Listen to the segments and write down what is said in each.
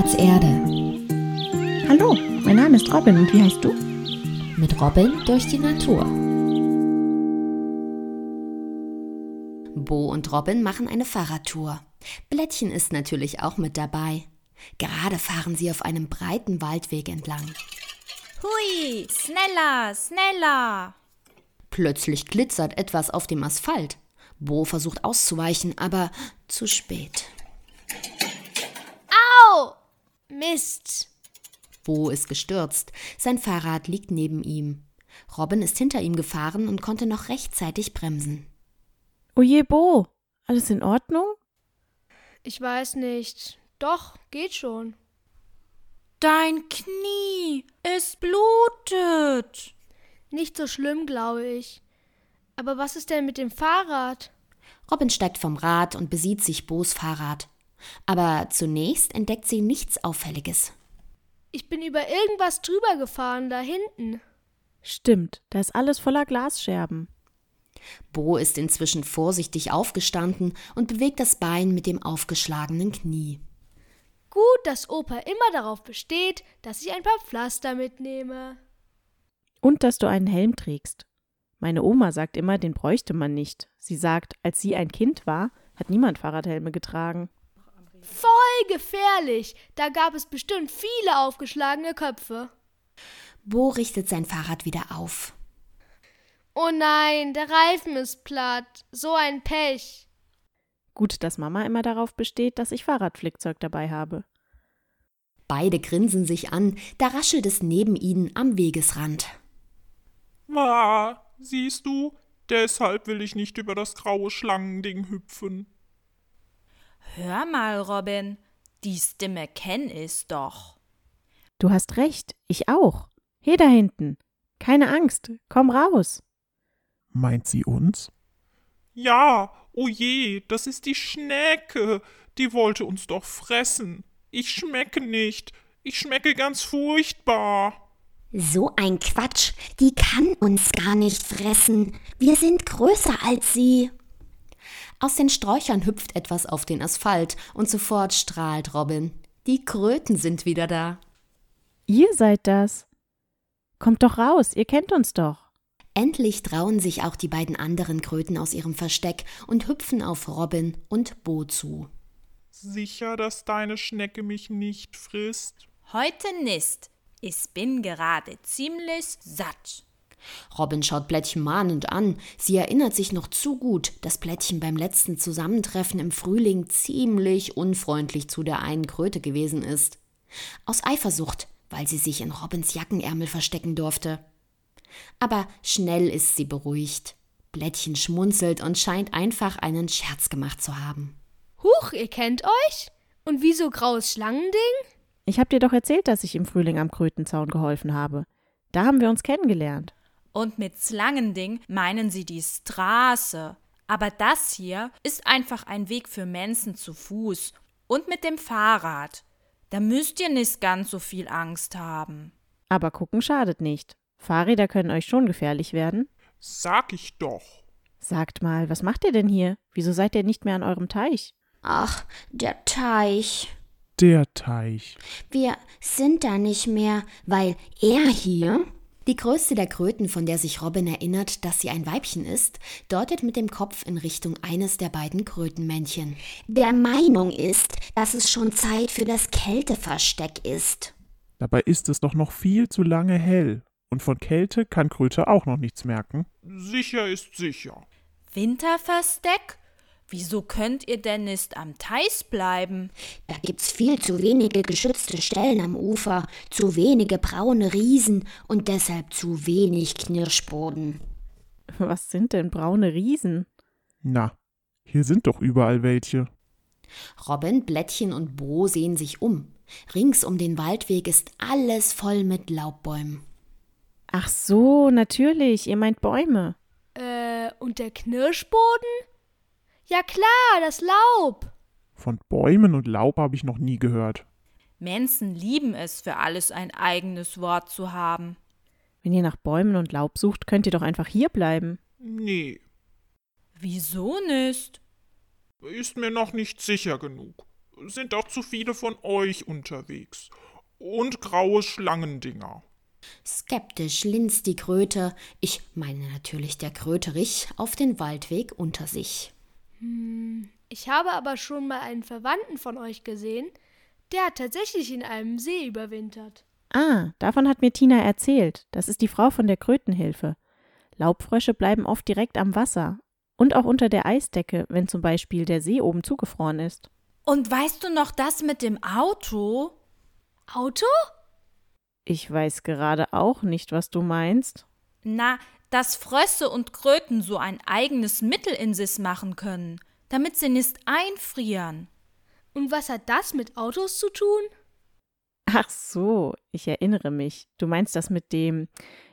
Platz Erde. Hallo, mein Name ist Robin und wie heißt du? Mit Robin durch die Natur. Bo und Robin machen eine Fahrradtour. Blättchen ist natürlich auch mit dabei. Gerade fahren sie auf einem breiten Waldweg entlang. Hui, schneller, schneller. Plötzlich glitzert etwas auf dem Asphalt. Bo versucht auszuweichen, aber zu spät. Mist. Bo ist gestürzt. Sein Fahrrad liegt neben ihm. Robin ist hinter ihm gefahren und konnte noch rechtzeitig bremsen. Oje, Bo, alles in Ordnung? Ich weiß nicht. Doch, geht schon. Dein Knie, es blutet. Nicht so schlimm, glaube ich. Aber was ist denn mit dem Fahrrad? Robin steigt vom Rad und besieht sich Bos Fahrrad. Aber zunächst entdeckt sie nichts Auffälliges. Ich bin über irgendwas drüber gefahren, da hinten. Stimmt, da ist alles voller Glasscherben. Bo ist inzwischen vorsichtig aufgestanden und bewegt das Bein mit dem aufgeschlagenen Knie. Gut, dass Opa immer darauf besteht, dass ich ein paar Pflaster mitnehme. Und dass du einen Helm trägst. Meine Oma sagt immer, den bräuchte man nicht. Sie sagt, als sie ein Kind war, hat niemand Fahrradhelme getragen. Voll gefährlich. Da gab es bestimmt viele aufgeschlagene Köpfe. Bo richtet sein Fahrrad wieder auf. Oh nein, der Reifen ist platt. So ein Pech. Gut, dass Mama immer darauf besteht, dass ich Fahrradflickzeug dabei habe. Beide grinsen sich an, da raschelt es neben ihnen am Wegesrand. Ah, siehst du, deshalb will ich nicht über das graue Schlangending hüpfen. Hör mal, Robin, die Stimme kenn ich doch. Du hast recht, ich auch. He da hinten. Keine Angst, komm raus. Meint sie uns? Ja, oh je, das ist die Schnecke. Die wollte uns doch fressen. Ich schmecke nicht. Ich schmecke ganz furchtbar. So ein Quatsch. Die kann uns gar nicht fressen. Wir sind größer als sie. Aus den Sträuchern hüpft etwas auf den Asphalt und sofort strahlt Robin. Die Kröten sind wieder da. Ihr seid das. Kommt doch raus, ihr kennt uns doch. Endlich trauen sich auch die beiden anderen Kröten aus ihrem Versteck und hüpfen auf Robin und Bo zu. Sicher, dass deine Schnecke mich nicht frisst? Heute nicht. Ich bin gerade ziemlich satt. Robin schaut Blättchen mahnend an. Sie erinnert sich noch zu gut, dass Blättchen beim letzten Zusammentreffen im Frühling ziemlich unfreundlich zu der einen Kröte gewesen ist. Aus Eifersucht, weil sie sich in Robins Jackenärmel verstecken durfte. Aber schnell ist sie beruhigt. Blättchen schmunzelt und scheint einfach einen Scherz gemacht zu haben. Huch, ihr kennt euch? Und wieso graues Schlangending? Ich hab dir doch erzählt, dass ich im Frühling am Krötenzaun geholfen habe. Da haben wir uns kennengelernt. Und mit Slangending meinen sie die Straße. Aber das hier ist einfach ein Weg für Menschen zu Fuß und mit dem Fahrrad. Da müsst ihr nicht ganz so viel Angst haben. Aber gucken schadet nicht. Fahrräder können euch schon gefährlich werden. Sag ich doch. Sagt mal, was macht ihr denn hier? Wieso seid ihr nicht mehr an eurem Teich? Ach, der Teich. Der Teich. Wir sind da nicht mehr, weil er hier. Die größte der Kröten, von der sich Robin erinnert, dass sie ein Weibchen ist, deutet mit dem Kopf in Richtung eines der beiden Krötenmännchen. Der Meinung ist, dass es schon Zeit für das Kälteversteck ist. Dabei ist es doch noch viel zu lange hell. Und von Kälte kann Kröte auch noch nichts merken. Sicher ist sicher. Winterversteck? Wieso könnt ihr denn nicht am Teich bleiben? Da gibt's viel zu wenige geschützte Stellen am Ufer, zu wenige braune Riesen und deshalb zu wenig Knirschboden. Was sind denn braune Riesen? Na, hier sind doch überall welche. Robin, Blättchen und Bo sehen sich um. Rings um den Waldweg ist alles voll mit Laubbäumen. Ach so, natürlich, ihr meint Bäume. Äh, und der Knirschboden? Ja klar, das Laub. Von Bäumen und Laub habe ich noch nie gehört. Menschen lieben es, für alles ein eigenes Wort zu haben. Wenn ihr nach Bäumen und Laub sucht, könnt ihr doch einfach hier bleiben. Nee, Wieso nicht? ist mir noch nicht sicher genug. sind auch zu viele von euch unterwegs. Und graue Schlangendinger. Skeptisch linst die Kröte, ich meine natürlich der Kröterich, auf den Waldweg unter sich. Ich habe aber schon mal einen Verwandten von euch gesehen, der hat tatsächlich in einem See überwintert. Ah, davon hat mir Tina erzählt. Das ist die Frau von der Krötenhilfe. Laubfrösche bleiben oft direkt am Wasser und auch unter der Eisdecke, wenn zum Beispiel der See oben zugefroren ist. Und weißt du noch das mit dem Auto? Auto? Ich weiß gerade auch nicht, was du meinst. Na, dass Frösse und Kröten so ein eigenes Mittel in sich machen können, damit sie nicht einfrieren. Und was hat das mit Autos zu tun? Ach so, ich erinnere mich. Du meinst das mit dem,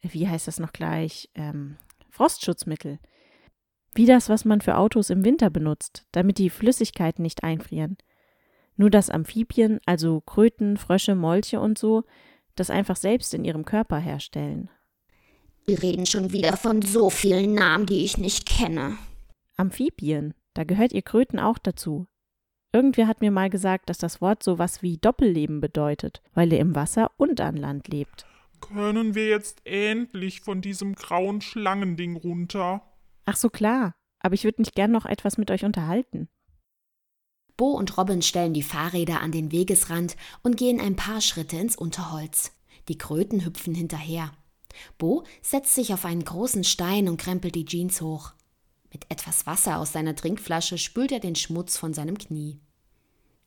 wie heißt das noch gleich, ähm, Frostschutzmittel. Wie das, was man für Autos im Winter benutzt, damit die Flüssigkeiten nicht einfrieren. Nur dass Amphibien, also Kröten, Frösche, Molche und so, das einfach selbst in ihrem Körper herstellen. Wir reden schon wieder von so vielen Namen, die ich nicht kenne. Amphibien, da gehört ihr Kröten auch dazu. Irgendwer hat mir mal gesagt, dass das Wort sowas wie Doppelleben bedeutet, weil er im Wasser und an Land lebt. Können wir jetzt endlich von diesem grauen Schlangending runter? Ach so klar, aber ich würde mich gern noch etwas mit euch unterhalten. Bo und Robin stellen die Fahrräder an den Wegesrand und gehen ein paar Schritte ins Unterholz. Die Kröten hüpfen hinterher. Bo setzt sich auf einen großen Stein und krempelt die Jeans hoch. Mit etwas Wasser aus seiner Trinkflasche spült er den Schmutz von seinem Knie.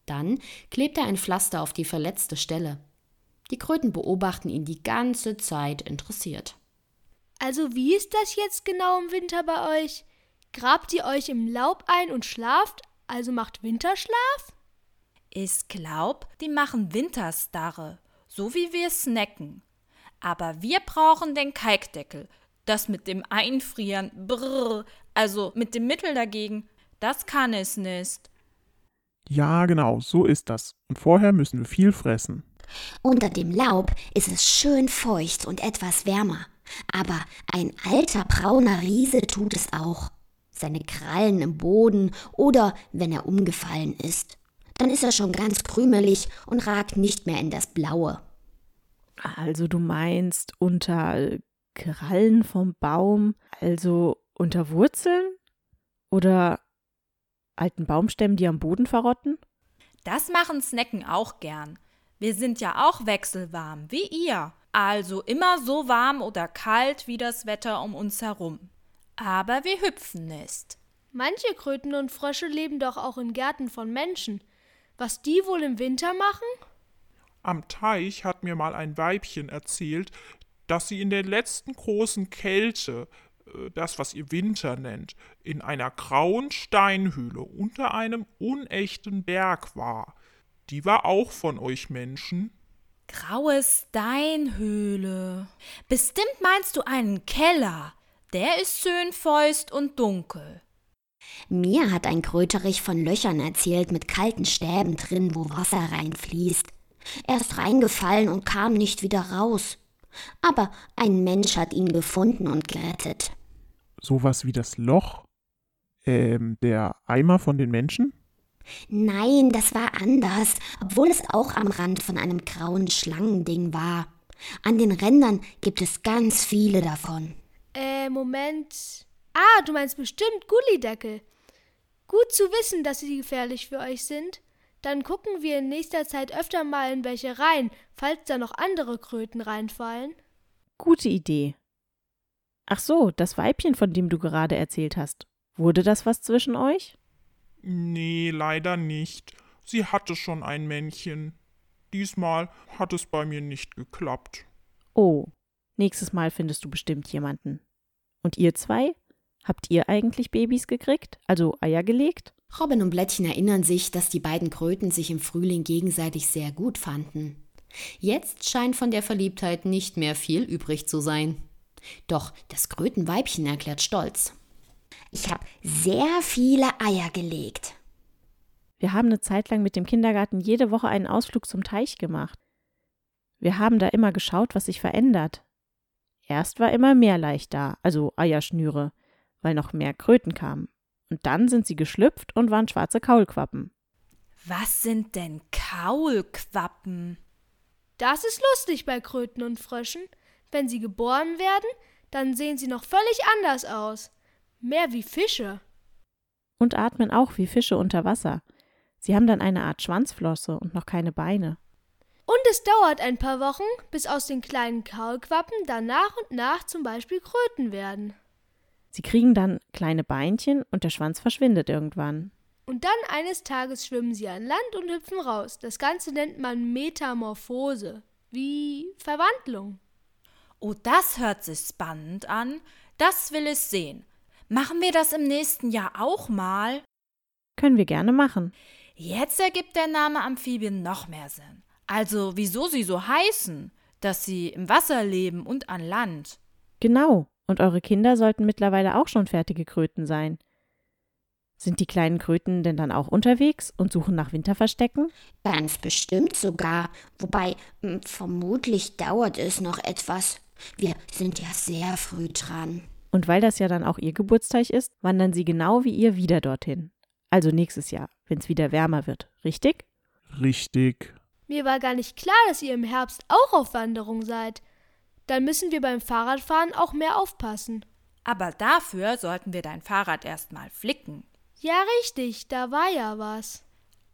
Dann klebt er ein Pflaster auf die verletzte Stelle. Die Kröten beobachten ihn die ganze Zeit interessiert. Also wie ist das jetzt genau im Winter bei euch? Grabt ihr euch im Laub ein und schlaft, also macht Winterschlaf? Ich glaub, die machen Winterstarre, so wie wir snacken. Aber wir brauchen den Kalkdeckel. Das mit dem Einfrieren, brrr, also mit dem Mittel dagegen, das kann es nicht. Ja, genau, so ist das. Und vorher müssen wir viel fressen. Unter dem Laub ist es schön feucht und etwas wärmer. Aber ein alter brauner Riese tut es auch. Seine Krallen im Boden oder wenn er umgefallen ist. Dann ist er schon ganz krümelig und ragt nicht mehr in das Blaue. Also du meinst unter Krallen vom Baum, also unter Wurzeln? Oder alten Baumstämmen, die am Boden verrotten? Das machen Snacken auch gern. Wir sind ja auch wechselwarm, wie ihr. Also immer so warm oder kalt wie das Wetter um uns herum. Aber wir hüpfen nicht. Manche Kröten und Frösche leben doch auch in Gärten von Menschen. Was die wohl im Winter machen? Am Teich hat mir mal ein Weibchen erzählt, dass sie in der letzten großen Kälte, das was ihr Winter nennt, in einer grauen Steinhöhle unter einem unechten Berg war. Die war auch von euch Menschen. Graue Steinhöhle. Bestimmt meinst du einen Keller. Der ist schön feucht und dunkel. Mir hat ein Kröterich von Löchern erzählt mit kalten Stäben drin, wo Wasser reinfließt. Er ist reingefallen und kam nicht wieder raus. Aber ein Mensch hat ihn gefunden und gerettet. Sowas wie das Loch? Ähm, der Eimer von den Menschen? Nein, das war anders, obwohl es auch am Rand von einem grauen Schlangending war. An den Rändern gibt es ganz viele davon. Äh, Moment. Ah, du meinst bestimmt Gullideckel. Gut zu wissen, dass sie gefährlich für euch sind. Dann gucken wir in nächster Zeit öfter mal in welche rein, falls da noch andere Kröten reinfallen. Gute Idee. Ach so, das Weibchen, von dem du gerade erzählt hast. Wurde das was zwischen euch? Nee, leider nicht. Sie hatte schon ein Männchen. Diesmal hat es bei mir nicht geklappt. Oh, nächstes Mal findest du bestimmt jemanden. Und ihr zwei? Habt ihr eigentlich Babys gekriegt, also Eier gelegt? Robin und Blättchen erinnern sich, dass die beiden Kröten sich im Frühling gegenseitig sehr gut fanden. Jetzt scheint von der Verliebtheit nicht mehr viel übrig zu sein. Doch das Krötenweibchen erklärt stolz. Ich habe sehr viele Eier gelegt. Wir haben eine Zeit lang mit dem Kindergarten jede Woche einen Ausflug zum Teich gemacht. Wir haben da immer geschaut, was sich verändert. Erst war immer mehr leicht da, also Eierschnüre, weil noch mehr Kröten kamen. Und dann sind sie geschlüpft und waren schwarze Kaulquappen. Was sind denn Kaulquappen? Das ist lustig bei Kröten und Fröschen. Wenn sie geboren werden, dann sehen sie noch völlig anders aus. Mehr wie Fische. Und atmen auch wie Fische unter Wasser. Sie haben dann eine Art Schwanzflosse und noch keine Beine. Und es dauert ein paar Wochen, bis aus den kleinen Kaulquappen dann nach und nach zum Beispiel Kröten werden. Sie kriegen dann kleine Beinchen und der Schwanz verschwindet irgendwann. Und dann eines Tages schwimmen sie an Land und hüpfen raus. Das Ganze nennt man Metamorphose, wie Verwandlung. Oh, das hört sich spannend an. Das will ich sehen. Machen wir das im nächsten Jahr auch mal? Können wir gerne machen. Jetzt ergibt der Name Amphibien noch mehr Sinn. Also, wieso sie so heißen, dass sie im Wasser leben und an Land. Genau. Und eure Kinder sollten mittlerweile auch schon fertige Kröten sein. Sind die kleinen Kröten denn dann auch unterwegs und suchen nach Winterverstecken? Ganz bestimmt sogar. Wobei, hm, vermutlich dauert es noch etwas. Wir sind ja sehr früh dran. Und weil das ja dann auch ihr Geburtstag ist, wandern sie genau wie ihr wieder dorthin. Also nächstes Jahr, wenn es wieder wärmer wird. Richtig? Richtig. Mir war gar nicht klar, dass ihr im Herbst auch auf Wanderung seid. Dann müssen wir beim Fahrradfahren auch mehr aufpassen. Aber dafür sollten wir dein Fahrrad erstmal flicken. Ja, richtig, da war ja was.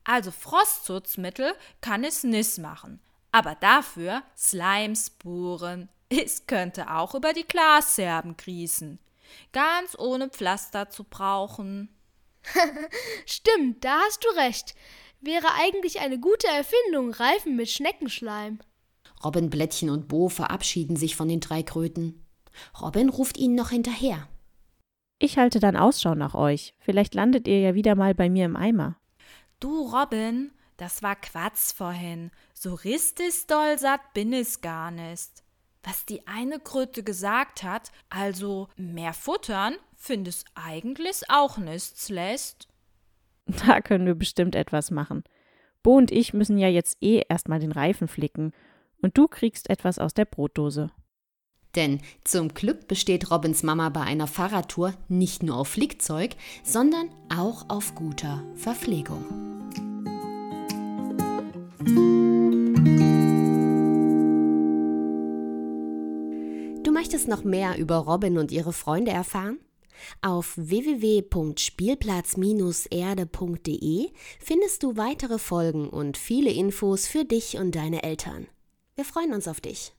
Also Frostschutzmittel kann es nicht machen. Aber dafür Slimespuren. Es könnte auch über die Glasscherben grießen. Ganz ohne Pflaster zu brauchen. Stimmt, da hast du recht. Wäre eigentlich eine gute Erfindung, Reifen mit Schneckenschleim. Robin, Blättchen und Bo verabschieden sich von den drei Kröten. Robin ruft ihnen noch hinterher. Ich halte dann Ausschau nach euch. Vielleicht landet ihr ja wieder mal bei mir im Eimer. Du, Robin, das war Quatsch vorhin. So richtig doll satt bin ich gar nicht. Was die eine Kröte gesagt hat, also mehr futtern, findest eigentlich auch nicht schlecht. Da können wir bestimmt etwas machen. Bo und ich müssen ja jetzt eh erstmal den Reifen flicken. Und du kriegst etwas aus der Brotdose. Denn zum Glück besteht Robins Mama bei einer Fahrradtour nicht nur auf Flickzeug, sondern auch auf guter Verpflegung. Möchtest noch mehr über Robin und ihre Freunde erfahren? Auf www.spielplatz-erde.de findest du weitere Folgen und viele Infos für dich und deine Eltern. Wir freuen uns auf dich.